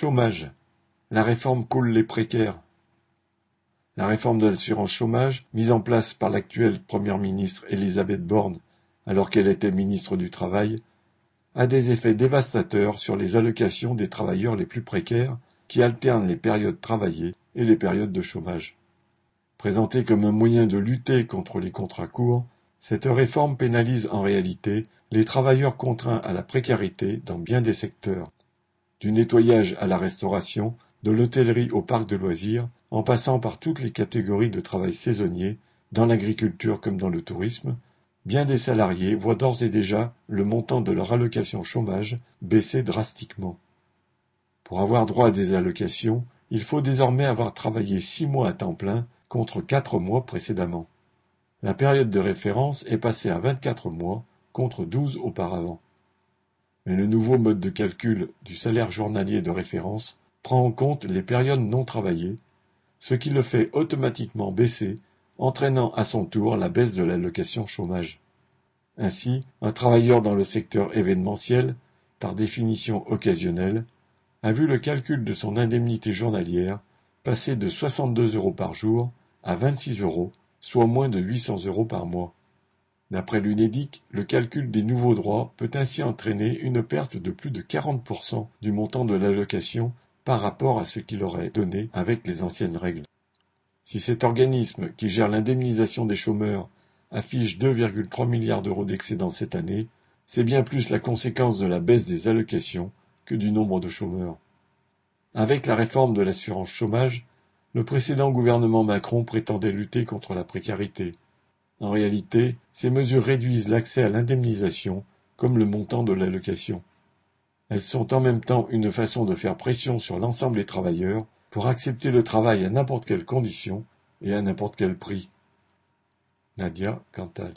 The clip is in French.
Chômage. La réforme coule les précaires. La réforme de l'assurance chômage, mise en place par l'actuelle première ministre Elisabeth Borne alors qu'elle était ministre du Travail, a des effets dévastateurs sur les allocations des travailleurs les plus précaires qui alternent les périodes travaillées et les périodes de chômage. Présentée comme un moyen de lutter contre les contrats courts, cette réforme pénalise en réalité les travailleurs contraints à la précarité dans bien des secteurs, du nettoyage à la restauration, de l'hôtellerie au parc de loisirs, en passant par toutes les catégories de travail saisonnier, dans l'agriculture comme dans le tourisme, bien des salariés voient d'ores et déjà le montant de leur allocation chômage baisser drastiquement. Pour avoir droit à des allocations, il faut désormais avoir travaillé six mois à temps plein contre quatre mois précédemment. La période de référence est passée à vingt-quatre mois contre douze auparavant. Mais le nouveau mode de calcul du salaire journalier de référence prend en compte les périodes non travaillées, ce qui le fait automatiquement baisser, entraînant à son tour la baisse de l'allocation chômage. Ainsi, un travailleur dans le secteur événementiel, par définition occasionnel, a vu le calcul de son indemnité journalière passer de 62 euros par jour à 26 euros, soit moins de 800 euros par mois. D'après l'UNEDIC, le calcul des nouveaux droits peut ainsi entraîner une perte de plus de 40% du montant de l'allocation par rapport à ce qu'il aurait donné avec les anciennes règles. Si cet organisme qui gère l'indemnisation des chômeurs affiche 2,3 milliards d'euros d'excédent cette année, c'est bien plus la conséquence de la baisse des allocations que du nombre de chômeurs. Avec la réforme de l'assurance chômage, le précédent gouvernement Macron prétendait lutter contre la précarité. En réalité, ces mesures réduisent l'accès à l'indemnisation comme le montant de l'allocation. Elles sont en même temps une façon de faire pression sur l'ensemble des travailleurs pour accepter le travail à n'importe quelle condition et à n'importe quel prix. Nadia Cantal